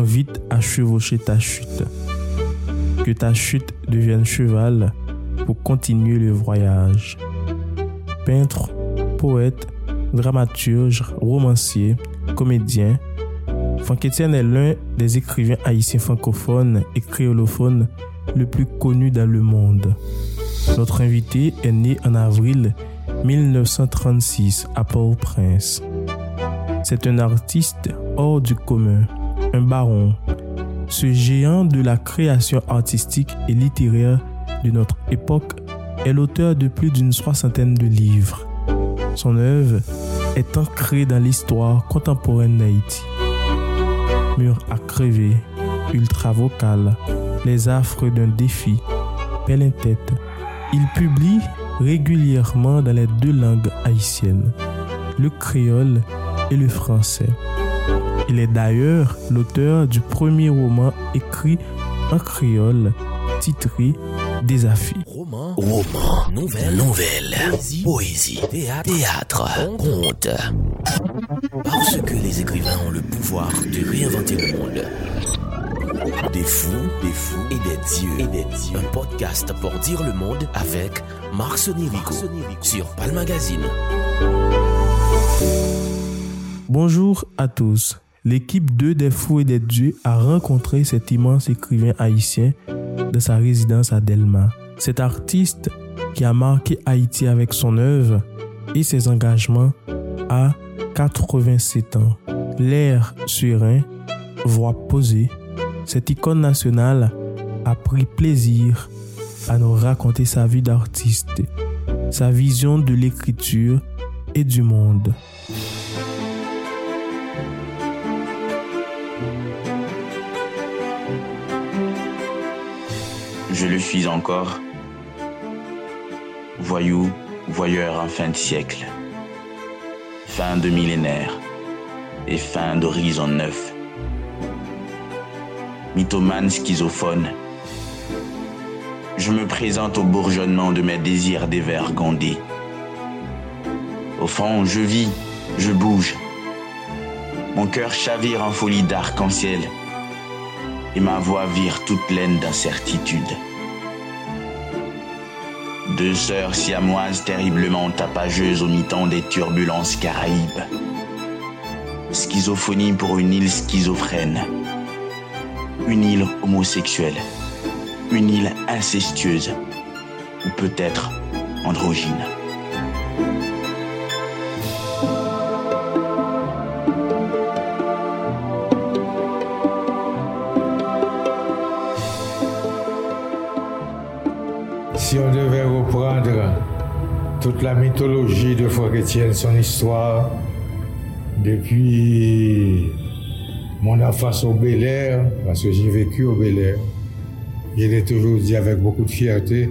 vite à chevaucher ta chute. Que ta chute devienne cheval pour continuer le voyage. Peintre, poète, dramaturge, romancier, comédien, Franck Etienne est l'un des écrivains haïtiens francophones et créolophones le plus connu dans le monde. Notre invité est né en avril 1936 à Port-au-Prince. C'est un artiste hors du commun, un baron, ce géant de la création artistique et littéraire de notre époque est l'auteur de plus d'une soixantaine de livres. Son œuvre est ancrée dans l'histoire contemporaine d'Haïti. Mur à crever, ultra vocal, les affres d'un défi, pelle tête. Il publie régulièrement dans les deux langues haïtiennes, le créole et le français. Il est d'ailleurs l'auteur du premier roman écrit en créole titré Désafi. Roman, roman, nouvelle, nouvelle, poésie, théâtre, conte. Parce que les écrivains ont le pouvoir de réinventer le monde. Des fous, des fous et des dieux. Et des dieux. Un podcast pour dire le monde avec Marc Sonirico sur Pal Magazine. Bonjour à tous. L'équipe 2 des Fous et des Dieux a rencontré cet immense écrivain haïtien de sa résidence à Delma. Cet artiste qui a marqué Haïti avec son œuvre et ses engagements a 87 ans. L'air serein, voix posée, cette icône nationale a pris plaisir à nous raconter sa vie d'artiste, sa vision de l'écriture et du monde. Je le suis encore, voyou, voyeur en fin de siècle, fin de millénaire et fin d'horizon neuf mythomane schizophone. Je me présente au bourgeonnement de mes désirs dévergondés. Au fond, je vis, je bouge. Mon cœur chavire en folie d'arc-en-ciel et ma voix vire toute pleine d'incertitude. Deux sœurs siamoises terriblement tapageuses au mi-temps des turbulences caraïbes. Schizophonie pour une île schizophrène une île homosexuelle, une île incestueuse, ou peut-être androgyne. Si on devait reprendre toute la mythologie de Frère Étienne, son histoire, depuis mon enfance au Bel Air, parce que j'ai vécu au Bel Air. Je l'ai toujours dit avec beaucoup de fierté,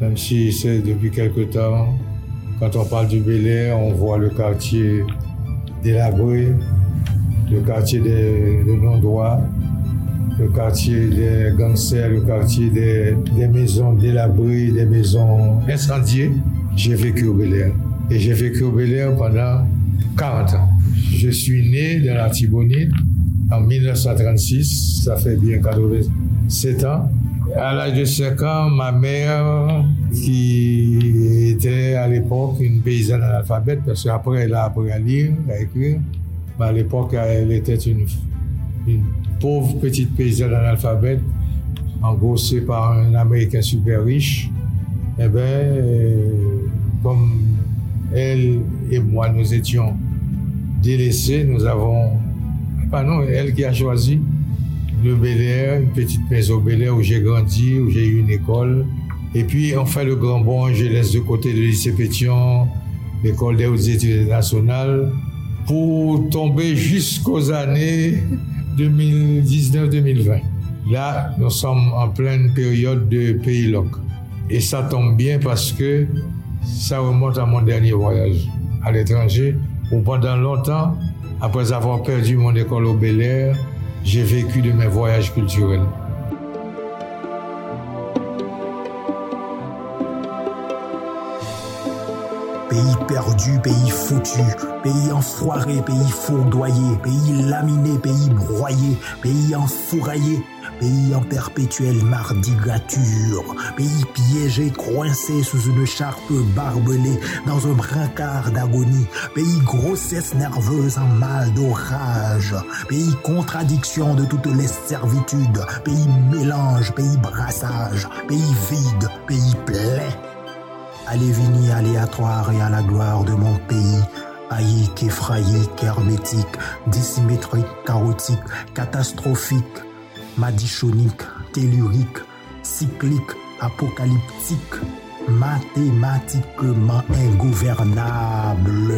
même si c'est depuis quelque temps, quand on parle du Bel Air, on voit le quartier délabré, le quartier des, non-droits, le quartier des gangsters, le quartier des, maisons délabrées, des maisons incendiées. J'ai vécu au Bel Air. Et j'ai vécu au Bel Air pendant 40 ans. Je suis né dans la Tibonite en 1936, ça fait bien 87 ans. À l'âge de 5 ans, ma mère, qui était à l'époque une paysanne analphabète, parce qu'après elle a appris à lire, à écrire, à l'époque elle était une, une pauvre petite paysanne analphabète, engrossée par un Américain super riche. Eh bien, euh, comme elle et moi, nous étions délaissés, nous avons, pas non, elle qui a choisi le Bel Air, une petite maison Bel Air où j'ai grandi, où j'ai eu une école. Et puis on fait le grand bond, je laisse de côté le lycée Pétion, l'école des hautes études nationales, pour tomber jusqu'aux années 2019-2020. Là, nous sommes en pleine période de pays loc. Et ça tombe bien parce que ça remonte à mon dernier voyage à l'étranger où pendant longtemps, après avoir perdu mon école au Bel Air, j'ai vécu de mes voyages culturels. Perdu, pays foutu, pays enfoiré, pays fourdoyé, pays laminé, pays broyé, pays enfouraillé, pays en perpétuelle mardigature, pays piégé, coincé sous une charpe barbelée, dans un brancard d'agonie, pays grossesse nerveuse en mal d'orage, pays contradiction de toutes les servitudes, pays mélange, pays brassage, pays vide, pays plein. Allez vini aléatoire et à la gloire de mon pays, haïque, effraïque, hermétique, dissymétrique, chaotique, catastrophique, madichonique, tellurique, cyclique, apocalyptique, mathématiquement ingouvernable.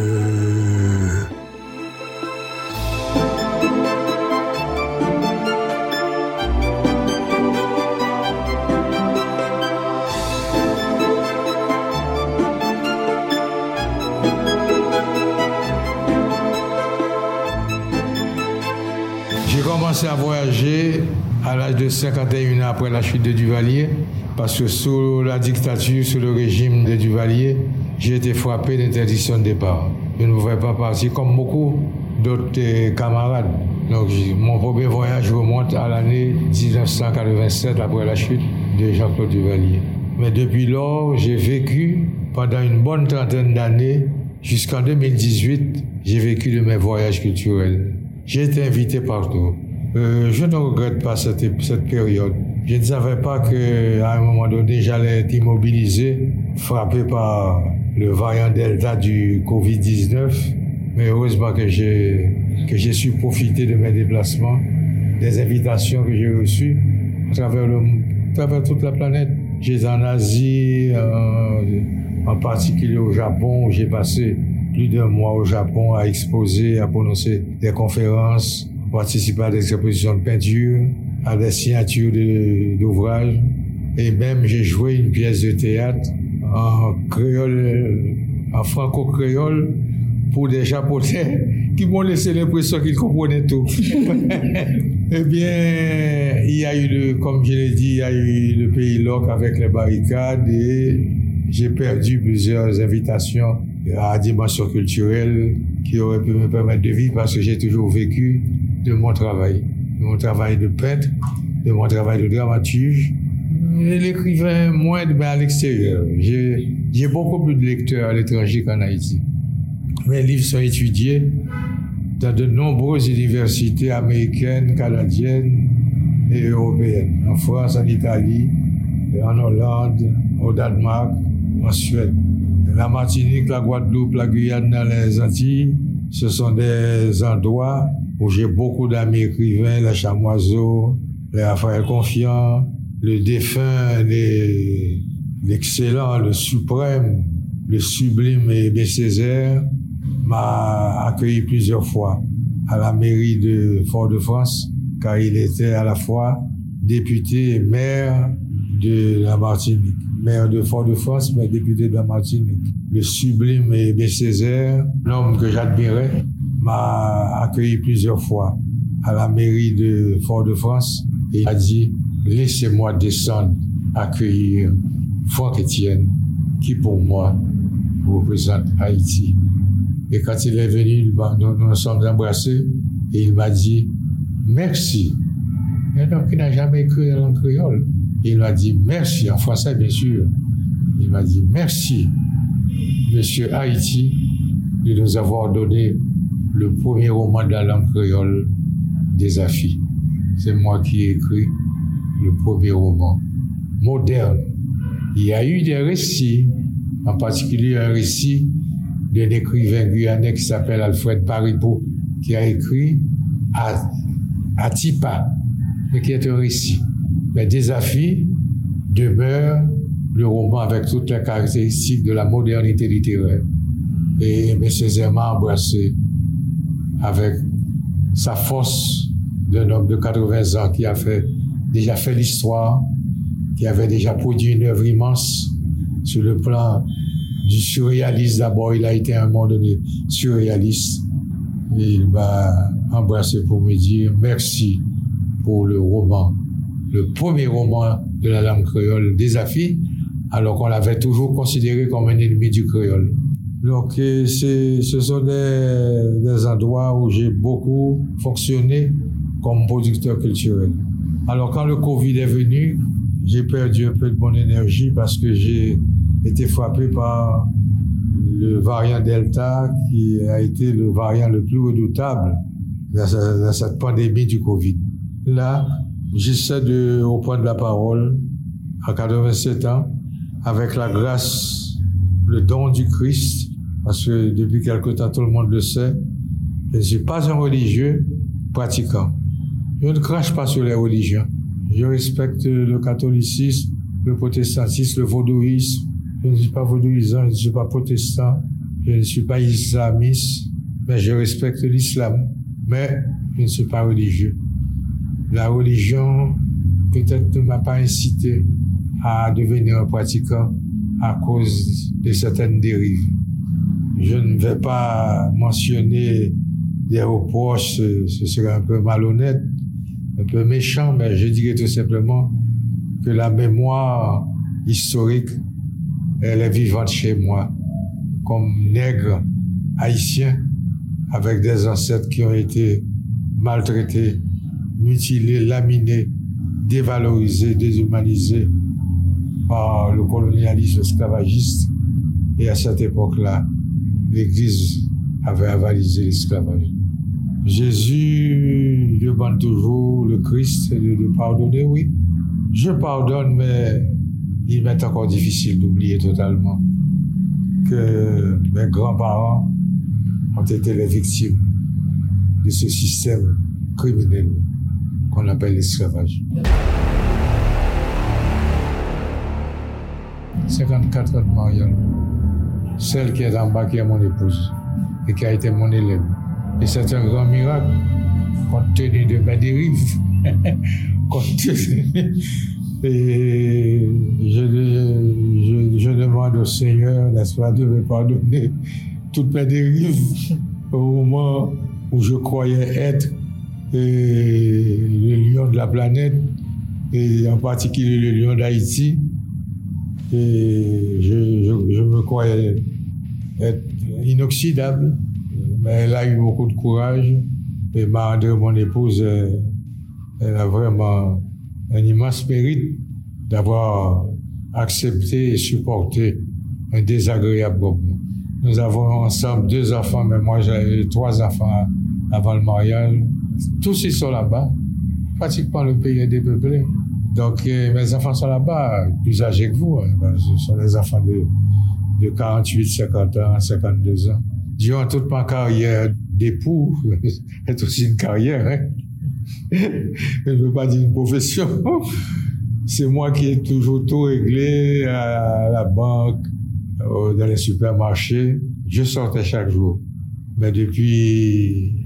Commencé à voyager à l'âge de 51 ans après la chute de Duvalier, parce que sous la dictature, sous le régime de Duvalier, j'ai été frappé d'interdiction de départ. Je ne pouvais pas partir comme beaucoup d'autres euh, camarades. Donc mon premier voyage remonte à l'année 1987 après la chute de Jean-Claude Duvalier. Mais depuis lors, j'ai vécu pendant une bonne trentaine d'années, jusqu'en 2018, j'ai vécu de mes voyages culturels. J'ai été invité partout. Euh, je ne regrette pas cette, période. Je ne savais pas qu'à un moment donné, j'allais être immobilisé, frappé par le variant Delta du Covid-19. Mais heureusement que j'ai, que j'ai su profiter de mes déplacements, des invitations que j'ai reçues à travers, le, à travers toute la planète. J'étais en Asie, euh, en particulier au Japon, où j'ai passé plus d'un mois au Japon à exposer, à prononcer des conférences, participer à des expositions de peinture, à des signatures d'ouvrages. Et même j'ai joué une pièce de théâtre en créole, en franco-créole pour des Japonais qui m'ont laissé l'impression qu'ils comprenaient tout. eh bien, il y a eu, le, comme je l'ai dit, il y a eu le pays loc avec les barricades et j'ai perdu plusieurs invitations à dimension culturelle qui auraient pu me permettre de vivre parce que j'ai toujours vécu de mon travail, de mon travail de peintre, de mon travail de dramaturge. L'écrivain, moins mais à l'extérieur. J'ai beaucoup plus de lecteurs à l'étranger qu'en Haïti. Mes livres sont étudiés dans de nombreuses universités américaines, canadiennes et européennes, en France, en Italie, en Hollande, au Danemark, en Suède. La Martinique, la Guadeloupe, la Guyane, les Antilles, ce sont des endroits où j'ai beaucoup d'amis écrivains, les Chamoiseau, les Raphaël Confiant, le défunt, l'excellent, le suprême, le sublime Aimé Césaire m'a accueilli plusieurs fois à la mairie de Fort-de-France, car il était à la fois député et maire de la Martinique. Maire de Fort-de-France, mais député de la Martinique. Le sublime Aimé Césaire, l'homme que j'admirais, m'a accueilli plusieurs fois à la mairie de Fort-de-France et il a dit, laissez-moi descendre accueillir Franck Etienne, qui pour moi représente Haïti. Et quand il est venu, nous nous sommes embrassés et il m'a dit merci. Un homme qui n'a jamais écrit en créole. Il m'a dit merci, en français bien sûr. Il m'a dit merci, monsieur Haïti, de nous avoir donné le premier roman de la langue créole des Afis. C'est moi qui ai écrit le premier roman moderne. Il y a eu des récits, en particulier un récit d'un écrivain guyanais qui s'appelle Alfred Paripeau, qui a écrit à, à Tipa, mais qui est un récit. Mais Des Afis demeure le roman avec toutes les caractéristiques de la modernité littéraire. Et M. Césaire m'a embrassé avec sa force d'un homme de 80 ans qui a déjà fait l'histoire, qui avait déjà produit une œuvre immense sur le plan du surréalisme. D'abord, il a été un moment donné surréaliste. Et il m'a embrassé pour me dire merci pour le roman, le premier roman de la langue créole des Afis, alors qu'on l'avait toujours considéré comme un ennemi du créole. Donc, ce sont des, endroits où j'ai beaucoup fonctionné comme producteur culturel. Alors, quand le Covid est venu, j'ai perdu un peu de mon énergie parce que j'ai été frappé par le variant Delta qui a été le variant le plus redoutable dans, cette pandémie du Covid. Là, j'essaie de reprendre la parole à 87 ans avec la grâce, le don du Christ, parce que depuis quelque temps, tout le monde le sait, je ne suis pas un religieux pratiquant. Je ne crache pas sur les religions. Je respecte le catholicisme, le protestantisme, le vaudouisme. Je ne suis pas vaudouisant, je ne suis pas protestant, je ne suis pas islamiste, mais je respecte l'islam. Mais je ne suis pas religieux. La religion peut-être ne m'a pas incité à devenir un pratiquant à cause de certaines dérives. Je ne vais pas mentionner des reproches, ce serait un peu malhonnête, un peu méchant, mais je dirais tout simplement que la mémoire historique, elle est vivante chez moi, comme nègre haïtien, avec des ancêtres qui ont été maltraités, mutilés, laminés, dévalorisés, déshumanisés par le colonialisme esclavagiste. Et à cette époque-là, l'Église avait avalisé l'esclavage. Jésus demande toujours le Christ de, pardonner, oui. Je pardonne, mais il m'est encore difficile d'oublier totalement que mes grands-parents ont été les victimes de ce système criminel qu'on appelle l'esclavage. 54 ans de mariage. Celle qui est en bas qui est mon épouse et qui a été mon élève. Et c'est un grand miracle, compte tenu de ma dérive. Et je, demande au Seigneur, n'est-ce pas, de me pardonner toutes mes dérives au moment où je croyais être le lion de la planète, et en particulier le lion d'Haïti. Et je me croyais inoxydable. Mais elle a eu beaucoup de courage. Et Marie, mon épouse, euh, elle a vraiment un immense mérite d'avoir accepté et supporté un désagréable moment. Nous avons ensemble deux enfants, mais moi j'ai trois enfants avant le mariage. Tous ils sont là-bas. Pratiquement le pays est dépeuplé. Donc euh, mes enfants sont là-bas, plus âgés que vous. Hein. Ben, ce sont des enfants de, de 48, 50 ans, 52 ans durant toute ma carrière d'époux, c'est aussi une carrière, hein? je ne veux pas dire une profession. C'est moi qui ai toujours tout réglé à la banque, dans les supermarchés. Je sortais chaque jour. Mais depuis,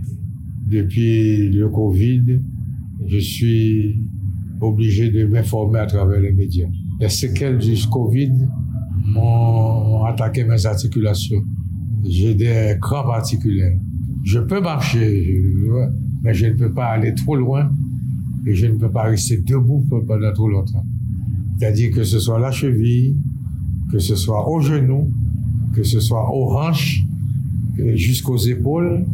depuis le Covid, je suis obligé de m'informer à travers les médias. Les séquelles du Covid m'ont attaqué mes articulations j'ai des crans particuliers. Je peux marcher, mais je ne peux pas aller trop loin et je ne peux pas rester debout pendant trop longtemps. C'est-à-dire que ce soit la cheville, que ce soit au genou, que ce soit aux hanches, jusqu'aux épaules,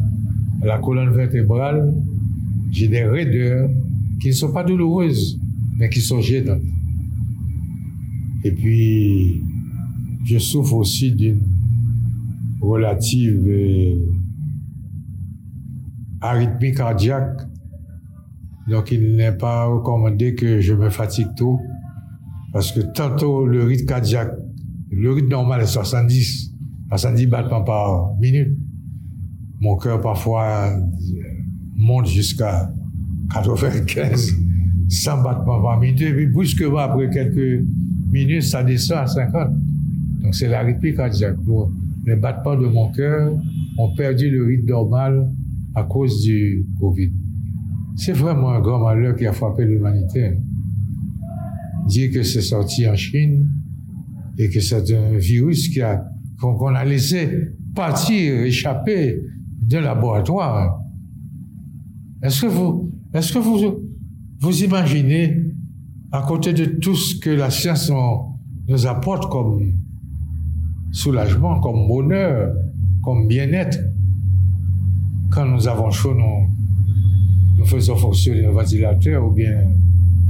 la colonne vertébrale, j'ai des raideurs qui ne sont pas douloureuses, mais qui sont gênantes. Et puis, je souffre aussi d'une relative arythmie cardiaque. Donc, il n'est pas recommandé que je me fatigue tôt. Parce que tantôt, le rythme cardiaque, le rythme normal est 70, 70 battements par minute. Mon cœur, parfois, monte jusqu'à 95, 100 battements par minute. Et puis, brusquement, après quelques minutes, ça descend à 50. Donc, c'est l'arythmie cardiaque les battements de mon cœur ont perdu le rythme normal à cause du Covid. C'est vraiment un grand malheur qui a frappé l'humanité. Dire que c'est sorti en Chine et que c'est un virus qui a, qu'on a laissé partir, échapper d'un laboratoire. Est-ce que vous, est-ce que vous, vous imaginez, à côté de tout ce que la science nous apporte comme soulagement, comme bonheur, comme bien-être. Quand nous avons chaud, nous, nous faisons fonctionner un ventilateur ou bien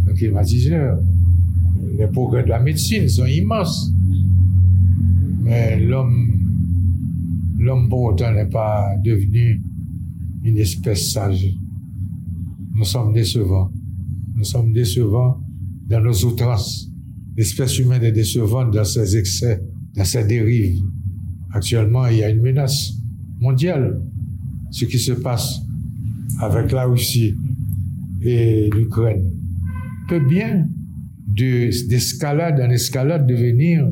un climatiseur. Les progrès de la médecine sont immenses. Mais l'homme, l'homme pour autant n'est pas devenu une espèce sage. Nous sommes décevants. Nous sommes décevants dans nos outrances. L'espèce humaine est décevante dans ses excès, dans ses dérives. Actuellement, il y a une menace mondiale. Ce qui se passe avec la Russie et l'Ukraine peut bien d'escalade en escalade devenir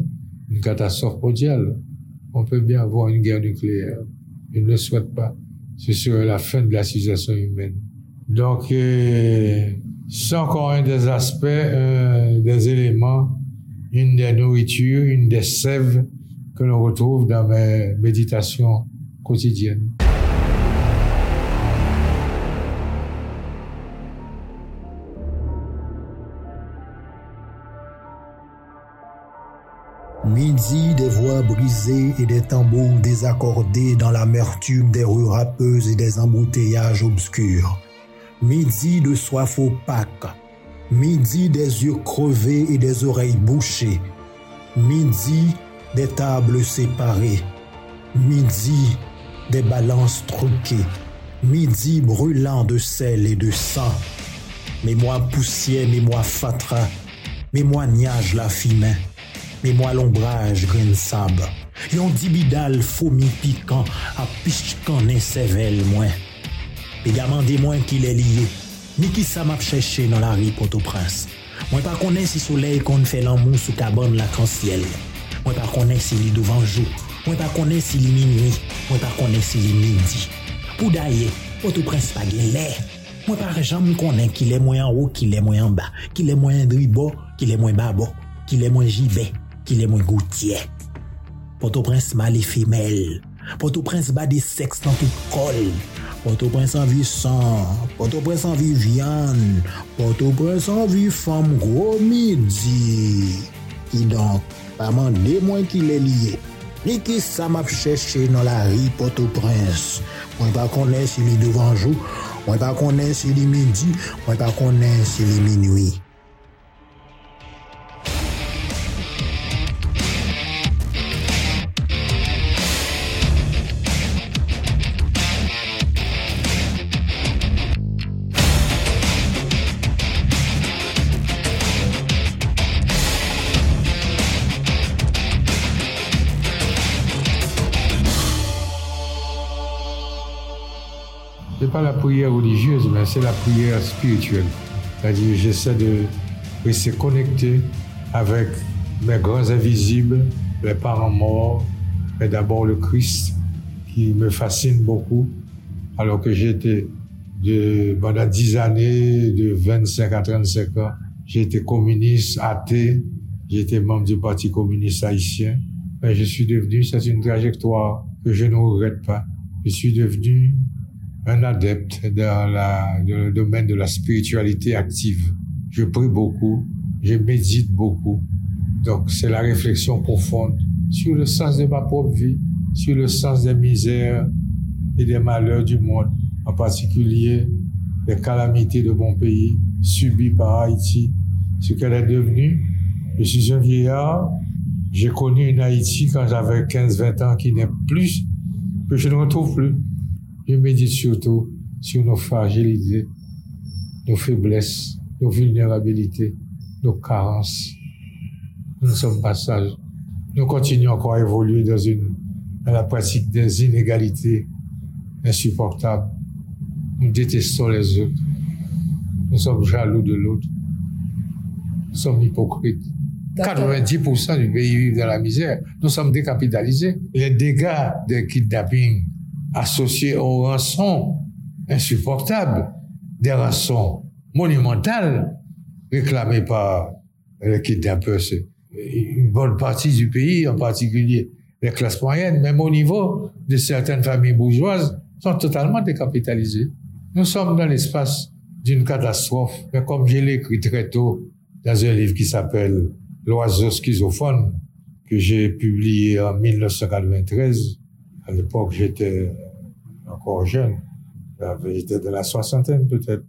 une catastrophe mondiale. On peut bien avoir une guerre nucléaire. Je ne le souhaite pas. Ce serait la fin de la civilisation humaine. Donc, euh, c'est encore un des aspects, euh, des éléments, une des nourritures, une des sèves que l'on retrouve dans mes méditations quotidiennes. Midi, des voix brisées et des tambours désaccordés dans l'amertume des rues râpeuses et des embouteillages obscurs. Midi de soif opaque. Midi des yeux crevés et des oreilles bouchées. Midi des tables séparées. Midi des balances truquées. Midi brûlant de sel et de sang. Moi poussière, moi fatra. Moi niage la fine. Moi l'ombrage grain sable. Yon dibidal fomi piquant à pichkan et sével moins. Pe gaman de mwen ki le liye, ni ki sa map chèche nan la ri Port-au-Prince. Mwen pa konen si soleil kon fè lan moun sou taban lakansyel. Mwen pa konen si li dovanjou. Mwen pa konen si li minwi. Mwen pa konen si li midi. Pou daye, Port-au-Prince pa gen lè. Mwen pa rejam konen ki le mwen an ou, ki le mwen an ba. Ki le mwen dribo, ki le mwen babo. Ki le mwen jive, ki le mwen goutye. Port-au-Prince ma li femel. Port-au-Prince ba de seks nan tout kol. Port-au-Prince anvi san, Port-au-Prince anvi vyan, Port-au-Prince anvi fam gro midi. Ki donk, paman de mwen ki le liye. Ni ki sa map chèche nan la ri Port-au-Prince. Mwen pa konen si li devanjou, mwen pa konen si li midi, mwen pa konen si li minui. C'est pas la prière religieuse, mais c'est la prière spirituelle. C'est-à-dire, j'essaie de rester connecté avec mes grands invisibles, les parents morts, mais d'abord le Christ, qui me fascine beaucoup, alors que j'étais de, pendant 10 années, de 25 à 35 ans, été communiste, athée, j'étais membre du Parti communiste haïtien, mais je suis devenu, c'est une trajectoire que je ne regrette pas. Je suis devenu un adepte dans, la, dans le domaine de la spiritualité active. Je prie beaucoup, je médite beaucoup. Donc c'est la réflexion profonde sur le sens de ma propre vie, sur le sens des misères et des malheurs du monde, en particulier les calamités de mon pays subies par Haïti, ce qu'elle est devenue. Je suis un vieillard, j'ai connu une Haïti quand j'avais 15-20 ans qui n'est plus, que je ne retrouve plus. Je médite surtout sur nos fragilités, nos faiblesses, nos vulnérabilités, nos carences. Nous sommes pas sages. Nous continuons encore à évoluer dans, une, dans la pratique des inégalités insupportables. Nous détestons les autres. Nous sommes jaloux de l'autre. Nous sommes hypocrites. 90% du pays vit dans la misère. Nous sommes décapitalisés. Les dégâts des kidnappings associés aux rançons insupportables, des rançons monumentales réclamées par les kidnappeurs. Une bonne partie du pays, en particulier les classes moyennes, même au niveau de certaines familles bourgeoises, sont totalement décapitalisées. Nous sommes dans l'espace d'une catastrophe, mais comme je l'ai écrit très tôt dans un livre qui s'appelle L'oiseau schizophone, que j'ai publié en 1993. À l'époque, j'étais encore jeune. J'étais de la soixantaine, peut-être.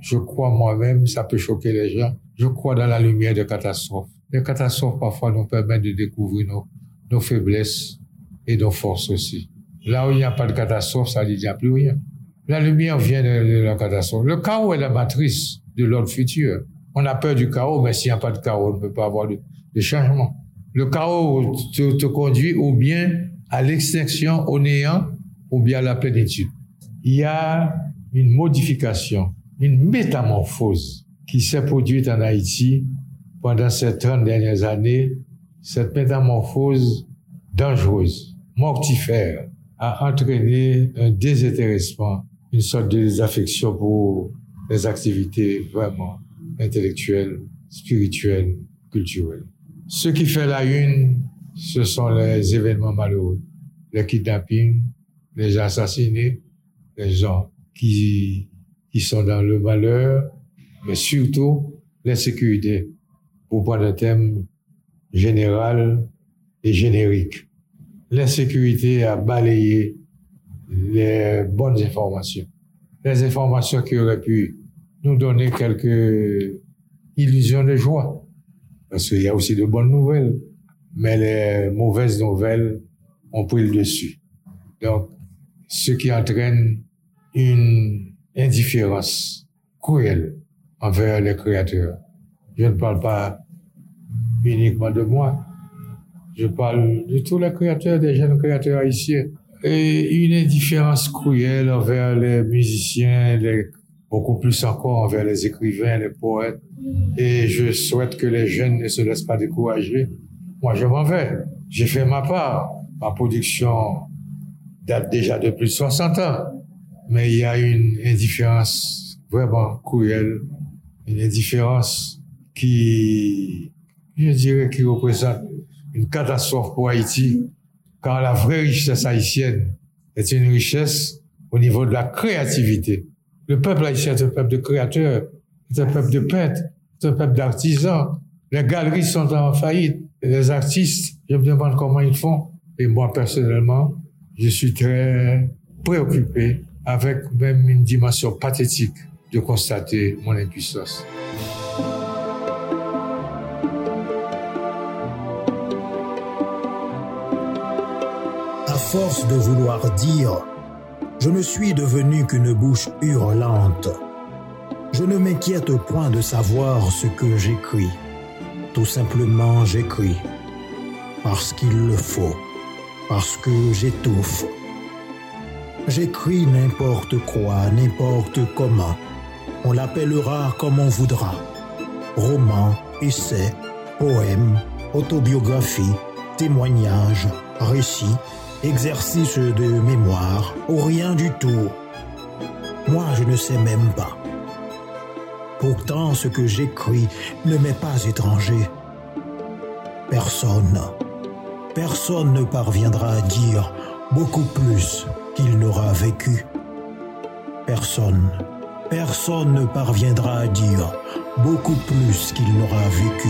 Je crois moi-même, ça peut choquer les gens, je crois dans la lumière de catastrophes. Les catastrophes, parfois, nous permettent de découvrir nos, nos faiblesses et nos forces aussi. Là où il n'y a pas de catastrophe, ça dit n'y a plus rien. La lumière vient de, la catastrophe. Le chaos est la matrice de l'ordre futur. On a peur du chaos, mais s'il n'y a pas de chaos, on ne peut pas avoir de, de changement. Le chaos te, te conduit ou bien à l'extinction, au néant, ou bien à la plénitude. Il y a une modification, une métamorphose qui s'est produite en Haïti pendant ces 30 dernières années. Cette métamorphose dangereuse, mortifère, a entraîné un désintéressement, une sorte de désaffection pour les activités vraiment intellectuelles, spirituelles, culturelles. Ce qui fait la une, ce sont les événements malheureux, les kidnappings, les assassinés, les gens qui, qui sont dans le malheur, mais surtout l'insécurité, pour prendre un thème général et générique. L'insécurité a balayé les bonnes informations, les informations qui auraient pu nous donner quelques illusions de joie, parce qu'il y a aussi de bonnes nouvelles, mais les mauvaises nouvelles ont pris le dessus. Donc, ce qui entraîne une indifférence cruelle envers les créateurs. Je ne parle pas uniquement de moi, je parle de tous les créateurs, des jeunes créateurs haïtiens. Et une indifférence cruelle envers les musiciens, beaucoup plus encore envers les écrivains, les poètes. Et je souhaite que les jeunes ne se laissent pas décourager. Moi, je m'en vais. J'ai fait ma part. Ma production date déjà de plus de 60 ans. Mais il y a une indifférence vraiment cruelle, une indifférence qui, je dirais, qui représente une catastrophe pour Haïti, car la vraie richesse haïtienne est une richesse au niveau de la créativité. Le peuple haïtien est un peuple de créateurs, c'est un peuple de peintres, c'est un peuple d'artisans. Les galeries sont en faillite. Les artistes, je me demande comment ils font. Et moi, personnellement, je suis très préoccupé avec même une dimension pathétique de constater mon impuissance. À force de vouloir dire, je ne suis devenu qu'une bouche hurlante. Je ne m'inquiète point de savoir ce que j'écris. Tout simplement j'écris parce qu'il le faut parce que j'étouffe. J'écris n'importe quoi, n'importe comment. On l'appellera comme on voudra. Roman, essai, poème, autobiographie, témoignage, récit, exercice de mémoire, ou rien du tout. Moi, je ne sais même pas. Pourtant, ce que j'écris ne m'est pas étranger. Personne personne ne parviendra à dire beaucoup plus qu'il n'aura vécu. Personne, personne ne parviendra à dire beaucoup plus qu'il n'aura vécu.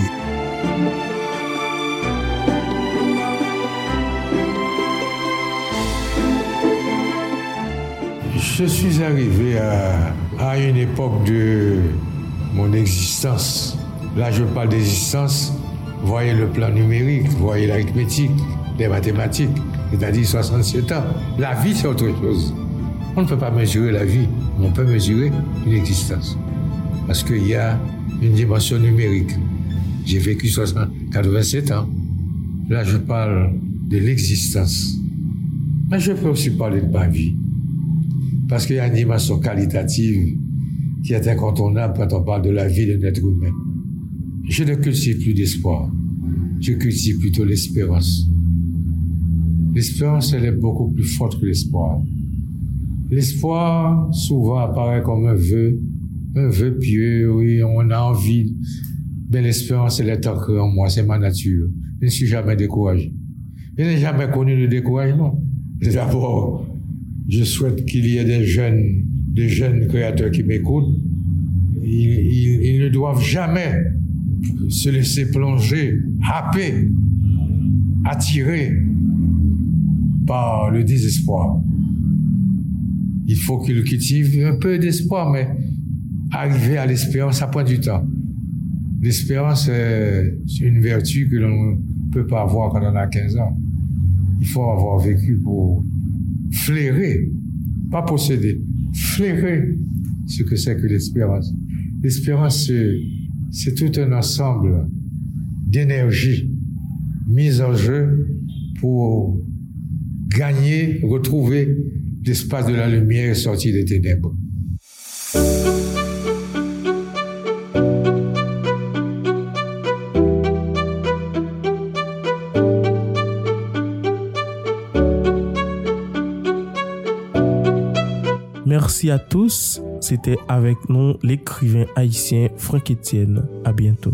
Je suis arrivé à, une époque de mon existence. Là, je parle d'existence voyez le plan numérique, voyez l'arithmétique, les mathématiques, c'est-à-dire 67 ans. La vie, c'est autre chose. On ne peut pas mesurer la vie, on peut mesurer une existence. Parce qu'il y a une dimension numérique. J'ai vécu 87 ans. Là, je parle de l'existence. Mais je peux aussi parler de ma vie. Parce qu'il y a une dimension qualitative qui est incontournable quand on parle de la vie d'un être humain. Je ne cultive plus d'espoir. Je cultive plutôt l'espérance. L'espérance, elle est beaucoup plus forte que l'espoir. L'espoir, souvent, apparaît comme un vœu, un vœu pieux, oui, on a envie. Mais l'espérance, elle est ancrée en moi, c'est ma nature. Je ne suis jamais découragé. Je n'ai jamais connu le découragement. D'abord, je souhaite qu'il y ait des jeunes, des jeunes créateurs qui m'écoutent. Ils, ils, ne doivent jamais se laisser plonger, happer attiré par le désespoir. Il faut qu'il cultive un peu d'espoir, mais arriver à l'espérance, ça prend du temps. L'espérance, c'est une vertu que l'on ne peut pas avoir quand on a 15 ans. Il faut avoir vécu pour flairer, pas posséder, flairer ce que c'est que l'espérance. L'espérance, c'est tout un ensemble d'énergie mise en jeu pour gagner, retrouver l'espace de la lumière sorti des ténèbres. Merci à tous. C'était avec nous l'écrivain haïtien Franck Etienne. À bientôt.